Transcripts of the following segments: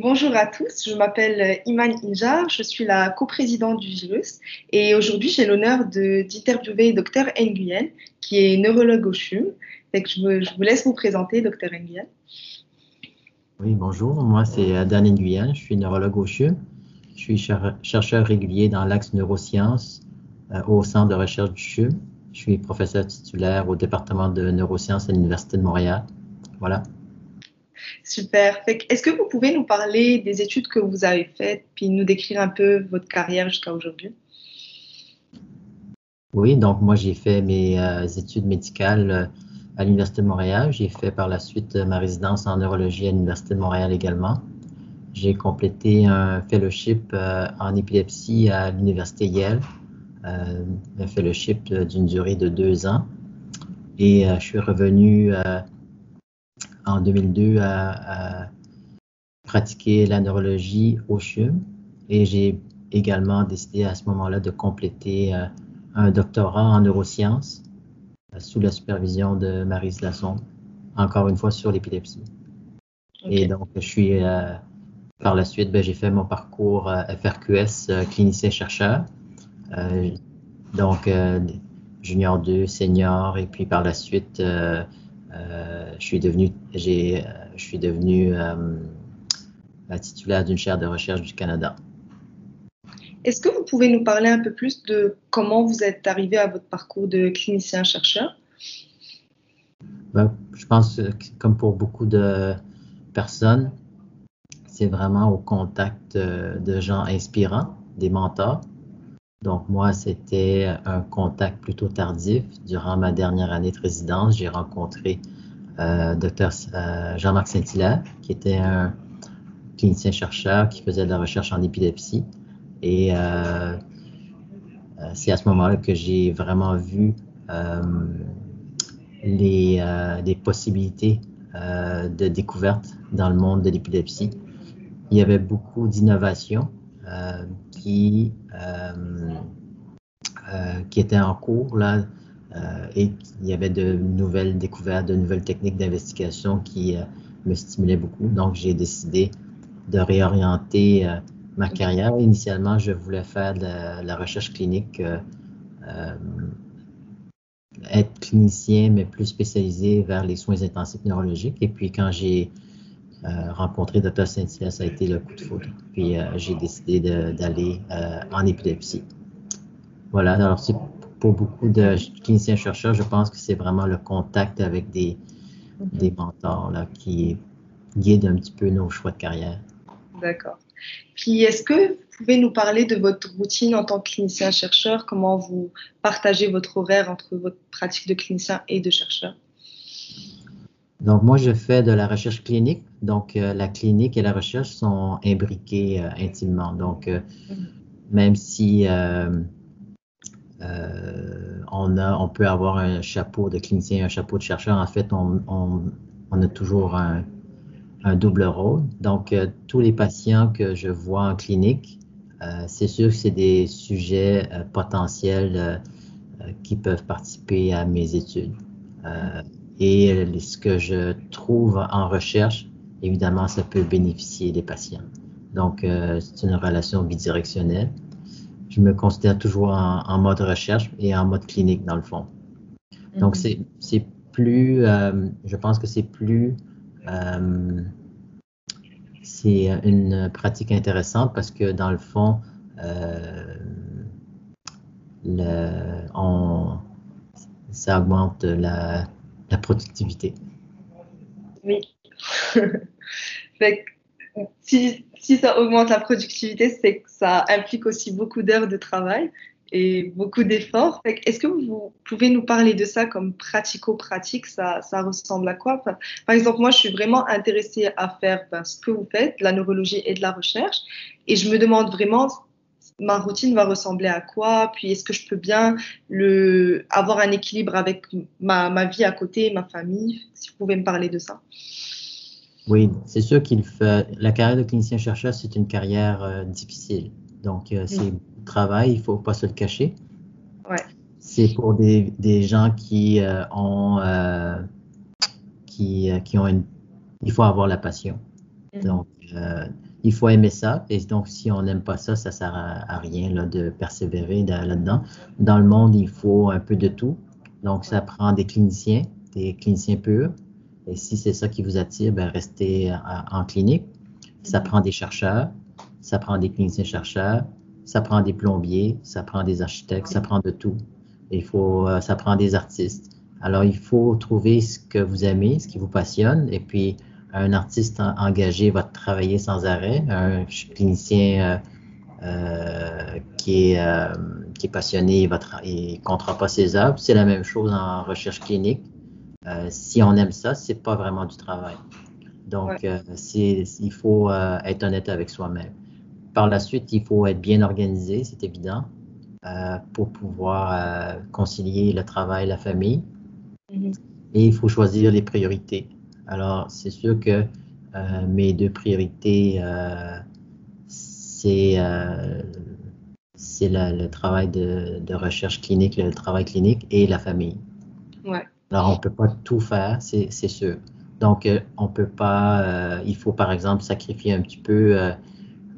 bonjour à tous, je m'appelle Iman Injar, je suis la coprésidente du virus et aujourd'hui j'ai l'honneur d'interviewer Dr Nguyen qui est neurologue au CHUM. je, vous laisse vous présenter Dr Nguyen. Oui, bonjour, moi c'est Dan Nguyen, je suis neurologue au CHUM. Je suis chercheur régulier dans l'axe neurosciences euh, au centre de recherche du CHUM. Je suis professeur titulaire au département de neurosciences à l'Université de Montréal. Voilà. Super. Est-ce que vous pouvez nous parler des études que vous avez faites, puis nous décrire un peu votre carrière jusqu'à aujourd'hui? Oui, donc moi j'ai fait mes euh, études médicales euh, à l'Université de Montréal. J'ai fait par la suite ma résidence en neurologie à l'Université de Montréal également. J'ai complété un fellowship en épilepsie à l'Université Yale euh, un fellowship d'une durée de deux ans. Et euh, je suis revenu euh, en 2002 à, pratiquer la neurologie au CHUM et j'ai également décidé à ce moment-là de compléter un doctorat en neurosciences sous la supervision de Marie Lasson, encore une fois sur l'épilepsie. Et donc, je suis par la suite, ben, j'ai fait mon parcours FRQS clinicien-chercheur. Euh, donc, euh, junior 2, senior, et puis par la suite, euh, je suis devenu, j'ai, je suis devenu titulaire d'une chaire de recherche du Canada. Est-ce que vous pouvez nous parler un peu plus de comment vous êtes arrivé à votre parcours de clinicien-chercheur? Ben, je pense que, comme pour beaucoup de personnes, c'est vraiment au contact de gens inspirants, des mentors. Donc moi, c'était un contact plutôt tardif. Durant ma dernière année de résidence, j'ai rencontré euh, Dr euh, Jean-Marc Saint-Hilaire, qui était un clinicien-chercheur qui faisait de la recherche en épilepsie. Et euh, c'est à ce moment-là que j'ai vraiment vu les, les, possibilités de découverte dans le monde de l'épilepsie. Il y avait beaucoup d'innovations qui, euh, euh, qui était en cours là, euh, et il y avait de nouvelles découvertes, de nouvelles techniques d'investigation qui me stimulaient beaucoup. Donc, j'ai décidé de réorienter ma carrière. Initialement, je voulais faire de la, recherche clinique, être clinicien, mais plus spécialisé vers les soins intensifs neurologiques. Et puis, quand j'ai euh, rencontrer Dr. Saint-Hilaire, ça a été le coup de foudre. Puis euh, j'ai décidé d'aller euh, en épilepsie. Voilà, alors c'est pour beaucoup de cliniciens chercheurs, je pense que c'est vraiment le contact avec des, des mentors là, qui guide un petit peu nos choix de carrière. D'accord. Puis est-ce que vous pouvez nous parler de votre routine en tant que clinicien-chercheur, comment vous partagez votre horaire entre votre pratique de clinicien et de chercheur? Donc, moi, je fais de la recherche clinique. Donc, euh, la clinique et la recherche sont imbriquées euh, intimement. Donc, euh, même si on, a, on peut avoir un chapeau de clinicien un chapeau de chercheur, en fait, on, a toujours un, double rôle. Donc, tous les patients que je vois en clinique, c'est sûr que c'est des sujets potentiels qui peuvent participer à mes études. Et euh, ce que je trouve en recherche, évidemment, ça peut bénéficier des patients. Donc, euh, c'est une relation bidirectionnelle. Je me considère toujours en, mode recherche et en mode clinique, dans le fond. Donc, mhm. c'est plus, euh, je pense que c'est plus, c'est une pratique intéressante parce que, dans le fond, le, on, ça augmente la, la productivité. Oui. si, ça augmente la productivité, c'est que ça implique aussi beaucoup d'heures de travail et beaucoup d'efforts. Est-ce que vous pouvez nous parler de ça comme pratico-pratique? Ça, ressemble à quoi? Par exemple, moi, je suis vraiment intéressée à faire ben, ce que vous faites, la neurologie et de la recherche. Et je me demande vraiment ma routine va ressembler à quoi, puis est-ce que je peux bien avoir un équilibre avec ma vie à côté, ma famille, si vous pouvez me parler de ça. Oui, c'est sûr qu'il fait. La carrière de clinicien-chercheur, c'est une carrière euh, difficile. Donc, euh, c'est travail, il ne faut pas se le cacher. Ouais. C'est pour des, des, gens qui euh, ont. qui, qui ont une. Il faut avoir la passion. Mm. Donc, euh, il faut aimer ça. Et donc, si on n'aime pas ça, ça ne sert à, rien là, de persévérer là-dedans. Dans le monde, il faut un peu de tout. Donc, ça prend des cliniciens, des cliniciens purs. Et si c'est ça qui vous attire, ben, restez en clinique. Ça prend des chercheurs, ça prend des cliniciens chercheurs, ça prend des plombiers, ça prend des architectes, ça prend de tout. Il faut, euh, ça prend des artistes. Alors, il faut trouver ce que vous aimez, ce qui vous passionne, et puis un artiste engagé va travailler sans arrêt. Un clinicien euh, euh, qui, est, qui est passionné, il ne comptera pas ses œuvres. C'est la même chose en recherche clinique. Si on aime ça, c'est pas vraiment du travail. Donc, il faut être honnête avec soi-même. Par la suite, il faut être bien organisé, c'est évident, euh, pour pouvoir euh, concilier le travail et la famille. Mm-hmm. Et il faut choisir les priorités. Alors, c'est sûr que euh, mes deux priorités, c'est c'est le travail de, recherche clinique, le travail clinique et la famille. Ouais. Alors, on ne peut pas tout faire, c'est sûr. Donc, on peut pas, il faut par exemple sacrifier un petit peu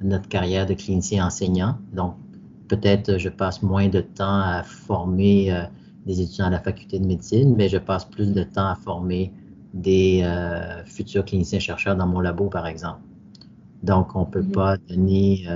notre carrière de clinicien enseignant. Donc, peut-être je passe moins de temps à former euh, des étudiants à la faculté de médecine, mais je passe plus de temps à former des euh, futurs cliniciens chercheurs dans mon labo, par exemple. Donc, on ne peut mm-hmm. pas donner,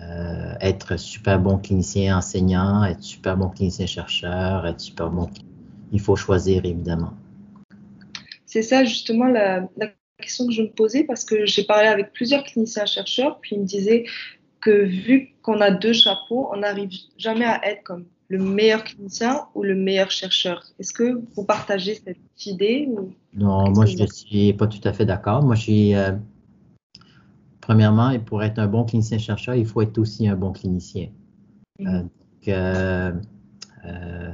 euh, être super bon clinicien enseignant, être super bon clinicien chercheur, être super bon. Il faut choisir, évidemment. C'est ça, justement, la, la question que je me posais parce que j'ai parlé avec plusieurs cliniciens chercheurs, puis ils me disaient que vu qu'on a deux chapeaux, on n'arrive jamais à être comme le meilleur clinicien ou le meilleur chercheur. Est-ce que vous partagez cette idée ou Non, moi je ne suis pas tout à fait d'accord. Moi je suis euh, premièrement, pour être un bon clinicien chercheur, il faut être aussi un bon clinicien. Mm-hmm. Euh, euh,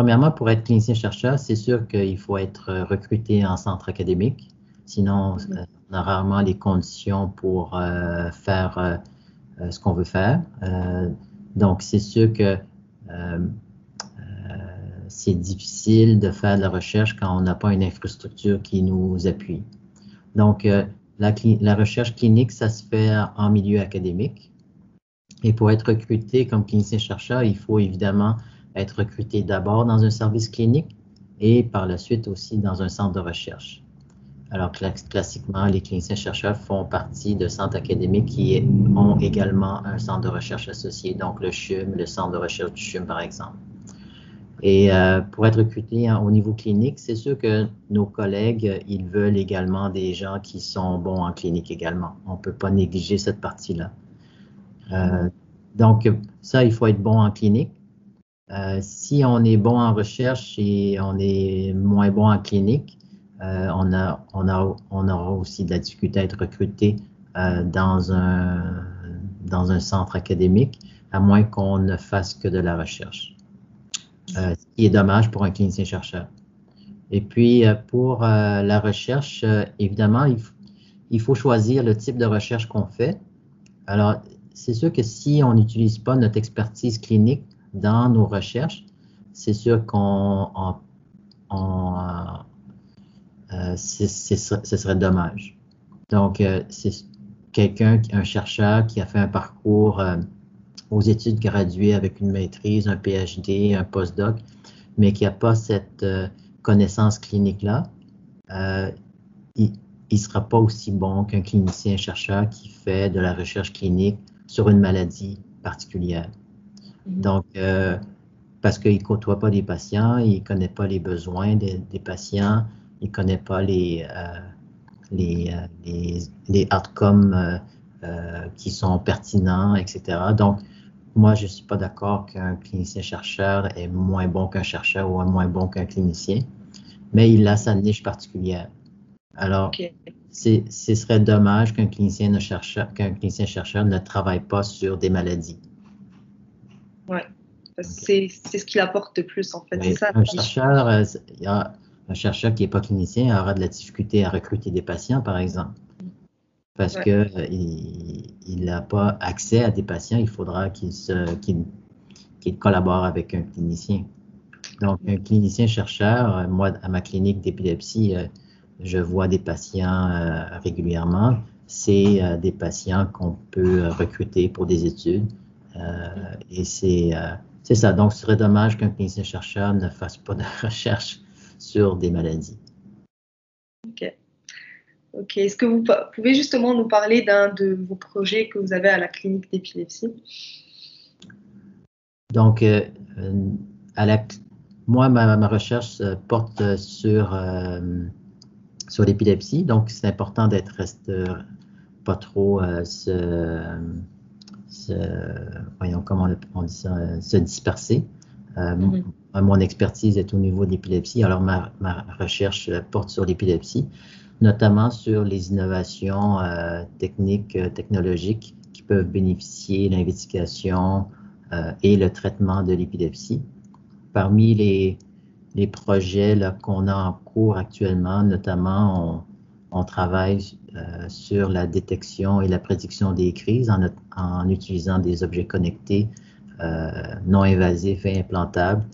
premièrement, pour être clinicien chercheur, c'est sûr qu'il faut être recruté en centre académique. Sinon, euh, on a rarement les conditions pour euh, faire euh, ce qu'on veut faire. donc, c'est sûr que c'est difficile de faire de la recherche quand on n'a pas une infrastructure qui nous appuie. Donc, la, la, recherche clinique, ça se fait en milieu académique. Et pour être recruté comme clinicien-chercheur, il faut évidemment être recruté d'abord dans un service clinique et par la suite aussi dans un centre de recherche. Alors, classiquement, les cliniciens-chercheurs font partie de centres académiques qui ont également un centre de recherche associé, donc le CHUM, le centre de recherche du CHUM, par exemple. Et euh, pour être recruté au niveau clinique, c'est sûr que nos collègues, ils veulent également des gens qui sont bons en clinique également. On ne peut pas négliger cette partie-là. Euh, donc, ça, il faut être bon en clinique. Euh, si on est bon en recherche et on est moins bon en clinique, euh, on, aura aussi de la difficulté à être recruté euh, dans, un, centre académique, à moins qu'on ne fasse que de la recherche. Ce qui est dommage pour un clinicien chercheur. Et puis, pour la recherche, évidemment, il, faut choisir le type de recherche qu'on fait. Alors, c'est sûr que si on n'utilise pas notre expertise clinique dans nos recherches, c'est sûr qu'on euh, ce serait dommage. Donc, euh, c'est quelqu'un, un chercheur qui a fait un parcours euh, aux études graduées avec une maîtrise, un PhD, un postdoc, mais qui n'a pas cette connaissance clinique-là, il ne sera pas aussi bon qu'un clinicien chercheur qui fait de la recherche clinique sur une maladie particulière. Donc, parce qu'il ne côtoie pas des patients, il ne connaît pas les besoins des, des patients, il ne connaît pas les, euh, les, euh, les, les, outcomes euh, qui sont pertinents, etc. Donc, moi, je ne suis pas d'accord qu'un clinicien-chercheur est moins bon qu'un chercheur ou moins bon qu'un clinicien, mais il a sa niche particulière. Alors, ce serait dommage qu'un clinicien, chercheur, qu'un clinicien ne travaille pas sur des maladies. Oui, c'est ce qu'il apporte de plus, en fait. ça, un chercheur, il y a, un chercheur qui n'est pas clinicien aura de la difficulté à recruter des patients, par exemple. Parce qu'il qu'il n'a pas accès à des patients, il faudra qu'il collabore avec un clinicien. Donc, un clinicien chercheur, moi, à ma clinique d'épilepsie, euh, je vois des patients euh, régulièrement. c'est des patients qu'on peut recruter pour des études. Et c'est c'est ça. Donc, ce serait dommage qu'un clinicien chercheur ne fasse pas de recherche sur des maladies. OK. OK. Est-ce que vous pouvez justement nous parler d'un de vos projets que vous avez à la clinique d'épilepsie? Donc, euh, à la, moi, ma, recherche porte sur, euh, sur l'épilepsie. Donc, c'est important d'être pas trop euh, se, voyons comment on dit ça, se disperser. Mm-hmm. Mon expertise est au niveau de l'épilepsie, alors ma, ma, recherche porte sur l'épilepsie, notamment sur les innovations euh, techniques, euh, technologiques qui peuvent bénéficier l'investigation euh, et le traitement de l'épilepsie. Parmi les, les projets qu'on a en cours actuellement, notamment, on, travaille sur la détection et la prédiction des crises en, utilisant des objets connectés non invasifs et implantables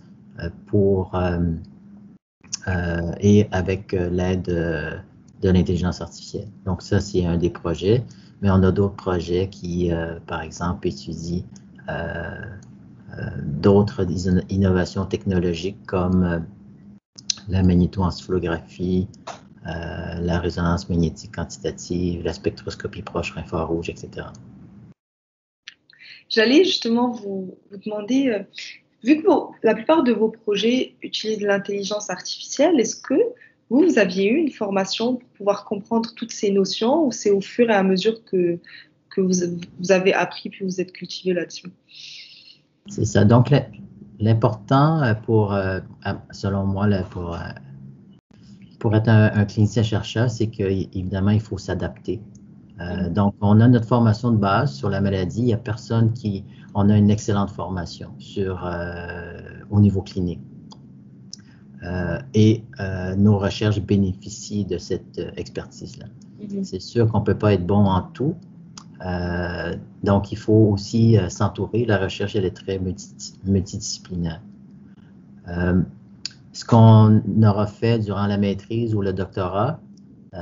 euh, pour euh, euh, et avec l'aide de l'intelligence artificielle. Donc ça, c'est un des projets, mais on a d'autres projets qui, par exemple, étudient d'autres innovations technologiques comme la magnétoencephalographie, la résonance magnétique quantitative, la spectroscopie proche infrarouge, etc. J'allais justement vous, vous demander, Vu que la plupart de vos projets utilisent l'intelligence artificielle, est-ce que vous, vous aviez eu une formation pour pouvoir comprendre toutes ces notions ou c'est au fur et à mesure que, que vous, vous avez appris puis vous êtes cultivé là-dessus? C'est ça. Donc, l'important euh, pour, euh, selon moi, pour, euh, pour être un, clinicien chercheur, c'est qu'évidemment, il faut s'adapter. Mm-hmm. donc, on a notre formation de base sur la maladie. Il n'y a personne qui, on a une excellente formation sur, euh, au niveau clinique. Euh, et euh, nos recherches bénéficient de cette expertise-là. Mm-hmm. C'est sûr qu'on ne peut pas être bon en tout. donc, il faut aussi s'entourer. La recherche, elle est très multidisciplinaire. Ce qu'on aura fait durant la maîtrise ou le doctorat,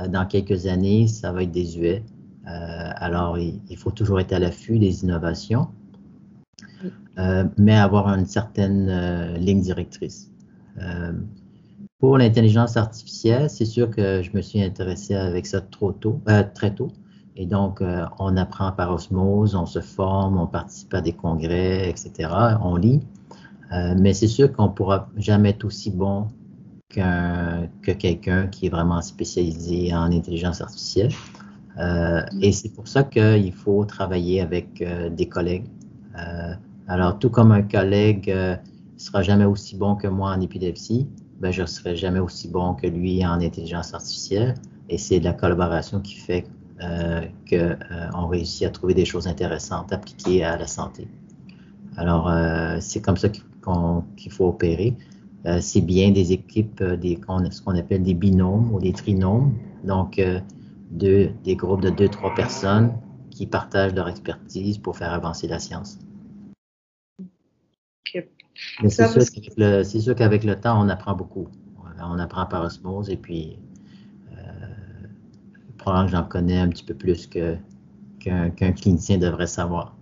dans quelques années, ça va être désuet. alors, il, faut toujours être à l'affût des innovations. Euh, mais avoir une certaine euh, ligne directrice. Euh, pour l'intelligence artificielle, c'est sûr que je me suis intéressé avec ça trop tôt, très tôt. Et donc, on apprend par osmose, on se forme, on participe à des congrès, etc. On lit. Mais c'est sûr qu'on ne pourra jamais être aussi bon que quelqu'un qui est vraiment spécialisé en intelligence artificielle. et c'est pour ça qu'il faut travailler avec des collègues. Alors, tout comme un collègue ne euh, sera jamais aussi bon que moi en épilepsie, ben, je ne serai jamais aussi bon que lui en intelligence artificielle. Et c'est la collaboration qui fait euh, qu'on euh, réussit à trouver des choses intéressantes appliquées à la santé. Alors, euh, c'est comme ça qu'il faut opérer. c'est bien des équipes, des, ce qu'on appelle des binômes ou des trinômes. Donc, deux, des groupes de deux, trois personnes qui partagent leur expertise pour faire avancer la science. c'est sûr qu'avec le, temps, on apprend beaucoup. On apprend par osmose et puis euh, probablement que j'en connais un petit peu plus qu'un clinicien devrait savoir.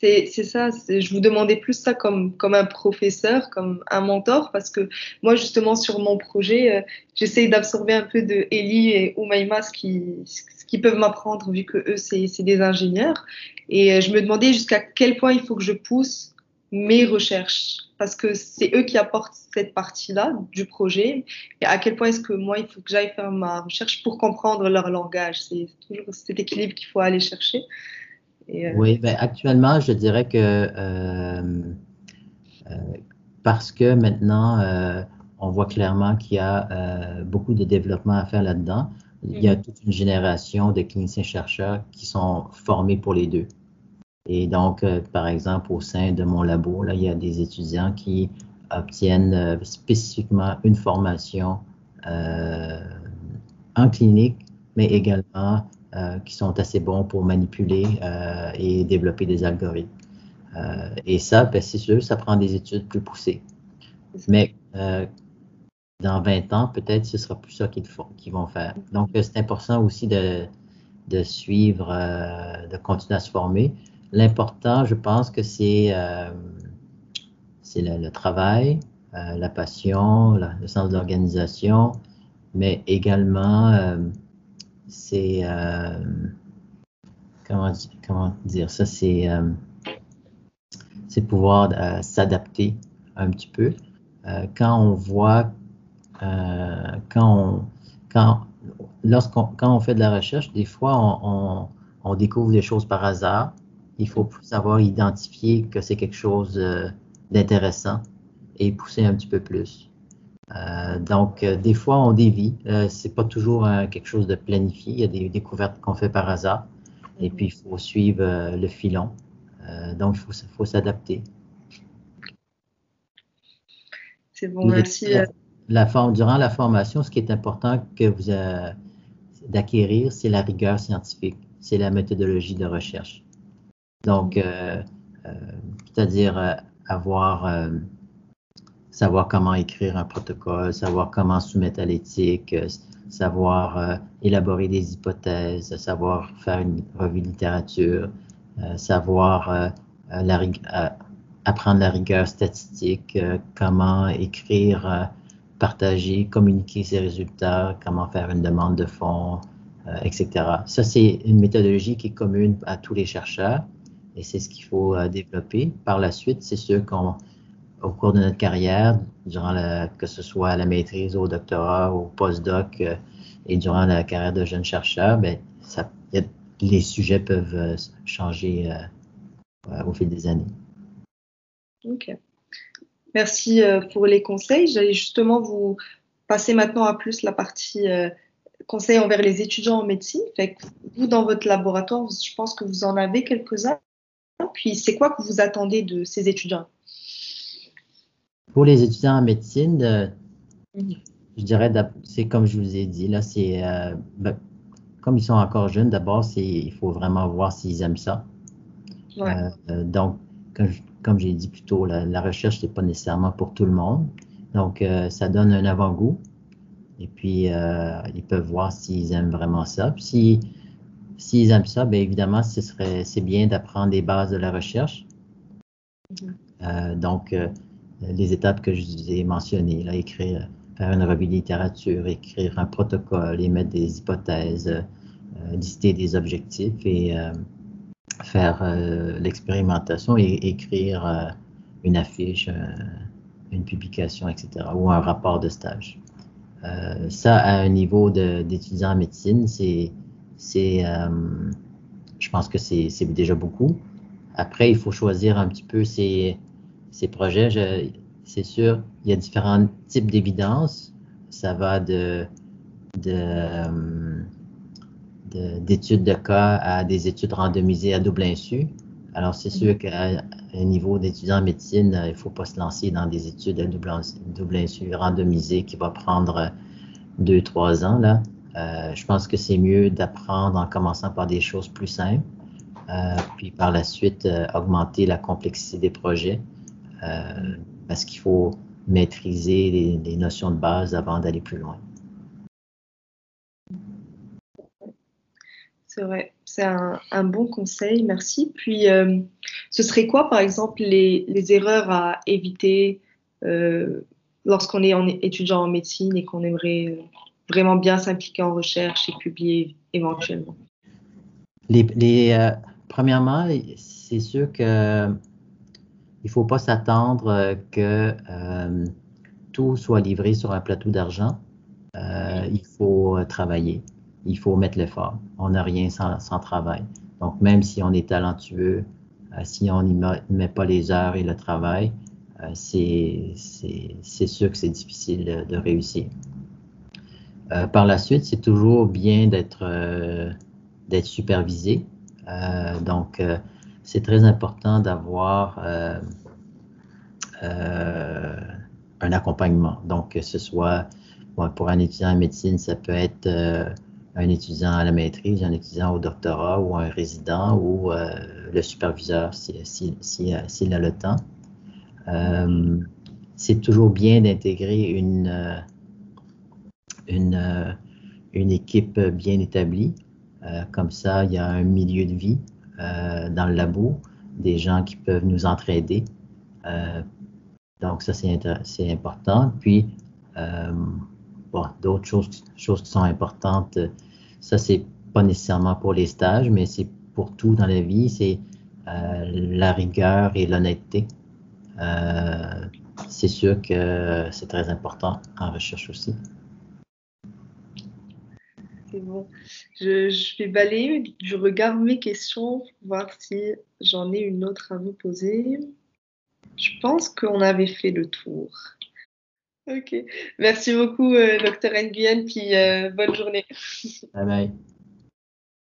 C'est ça, je vous demandais plus ça comme, comme un professeur, comme un mentor, parce que moi, justement, sur mon projet, euh, j'essaye d'absorber un peu de Eli et Oumaima, ce qui, ce qui peuvent m'apprendre, vu que eux, c'est des ingénieurs. Et euh, je me demandais jusqu'à quel point il faut que je pousse mes recherches parce que c'est eux qui apportent cette partie-là du projet. Et à quel point est-ce que moi il faut que j'aille faire ma recherche pour comprendre leur langage? C'est toujours cet équilibre qu'il faut aller chercher euh, oui ben, actuellement je dirais que euh, euh, parce que maintenant on voit clairement qu'il y a beaucoup de développement à faire là-dedans il y a mm-hmm. toute une génération de cliniciens chercheurs qui sont formés pour les deux et donc, euh, par exemple, au sein de mon labo, là, il y a des étudiants qui obtiennent euh, spécifiquement une formation euh, en clinique, mais également qui sont assez bons pour manipuler et développer des algorithmes. et ça, ben, c'est sûr, ça prend des études plus poussées. Mais dans 20 ans, peut-être ce sera plus ça qu'ils vont faire. Donc, c'est important aussi de, de suivre, de continuer à se former. L'important, je pense que c'est c'est le, travail, la passion, le sens d'organisation, mais également c'est comment, comment, dire ça, c'est c'est pouvoir euh, s'adapter un petit peu. Euh, quand on voit, euh, quand on, quand, lorsqu'on, quand on fait de la recherche, des fois, on, on, découvre des choses par hasard. Il faut savoir identifier que c'est quelque chose d'intéressant et pousser un petit peu plus. Donc, des fois, on dévie. c'est pas toujours quelque chose de planifié. Il y a des découvertes qu'on fait par hasard. Et puis, il faut suivre le filon. Euh, donc, il faut, s'adapter. C'est bon, merci. Euh. Durant la formation, ce qui est important que vous d'acquérir, c'est la rigueur scientifique, c'est la méthodologie de recherche. Donc, euh, c'est-à-dire avoir, savoir comment écrire un protocole, savoir comment soumettre à l'éthique, savoir élaborer des hypothèses, savoir faire une revue de littérature, euh, savoir euh, euh, apprendre la rigueur statistique, comment écrire, partager, communiquer ses résultats, comment faire une demande de fonds, etc. Ça, c'est une méthodologie qui est commune à tous les chercheurs et c'est ce qu'il faut développer. Par la suite, c'est sûr qu'au cours de notre carrière, que ce soit à la maîtrise, au doctorat, au postdoc et durant la carrière de jeune chercheur, ben, les sujets peuvent euh, changer euh, au fil des années. Ok. Merci euh, pour les conseils. J'allais justement vous passer maintenant à plus la partie conseils envers les étudiants en médecine. Vous, dans votre laboratoire, je pense que vous en avez quelques-uns. Puis, c'est quoi que vous attendez de ces étudiants? Pour les étudiants en médecine, je dirais, c'est comme je vous ai dit, là, c'est ben, comme ils sont encore jeunes, d'abord, il faut vraiment voir s'ils aiment ça. Euh, euh, donc, comme, j'ai dit plus tôt, la, recherche, n'est pas nécessairement pour tout le monde. Donc, euh, ça donne un avant-goût. Et puis, ils peuvent voir s'ils aiment vraiment ça. Puis, s'ils aiment ça, bien évidemment, ce serait, c'est bien d'apprendre les bases de la recherche. Mm-hmm. donc, les étapes que je vous ai mentionnées, là, écrire faire une revue de littérature, écrire un protocole, émettre des hypothèses, euh, lister des objectifs et euh, faire euh, l'expérimentation et écrire une affiche, une publication, etc., ou un rapport de stage. ça, à un niveau d'étudiant en médecine, c'est, c'est, je pense que c'est, déjà beaucoup. Après, il faut choisir un petit peu ses, ses projets. Je, c'est sûr, il y a différents types d'évidence. Ça va de, d'études de, cas à des études randomisées à double insu. Alors, c'est sûr qu'à un niveau d'étudiant en médecine, il ne faut pas se lancer dans des études à double, double insu randomisées qui va prendre deux, trois ans. Là. Euh, je pense que c'est mieux d'apprendre en commençant par des choses plus simples, euh, puis par la suite euh, augmenter la complexité des projets parce qu'il faut maîtriser les, notions de base avant d'aller plus loin. C'est vrai, c'est un, bon conseil, merci. Puis, euh, ce serait quoi, par exemple, les, erreurs à éviter euh, lorsqu'on est en, étudiant en médecine et qu'on aimerait euh, vraiment bien s'impliquer en recherche et publier éventuellement? Les, Premièrement, c'est sûr que il ne faut pas s'attendre euh, que euh, tout soit livré sur un plateau d'argent. Euh, il faut travailler, il faut mettre l'effort. On n'a rien sans, travail. Donc, même si on est talentueux, si on n'y met pas les heures et le travail, c'est sûr que c'est difficile de, réussir. par la suite, c'est toujours bien d'être supervisé. donc, c'est très important d'avoir euh, euh, un accompagnement. Donc, que ce soit pour un étudiant en médecine, ça peut être euh, un étudiant à la maîtrise, un étudiant au doctorat ou un résident ou le superviseur s'il si, si, a le temps. c'est toujours bien d'intégrer une, une, une, équipe bien établie. comme ça, il y a un milieu de vie dans le labo, des gens qui peuvent nous entraider. donc ça, c'est important. Puis, bon, d'autres choses, choses qui sont importantes, ça, c'est pas nécessairement pour les stages, mais c'est pour tout dans la vie, c'est la rigueur et l'honnêteté. Euh, c'est sûr que c'est très important en recherche aussi. Je, vais balayer, je regarde mes questions pour voir si j'en ai une autre à vous poser. Je pense qu'on avait fait le tour. Ok. Merci beaucoup, euh, docteur Nguyen, puis euh, bonne journée. Bye bye.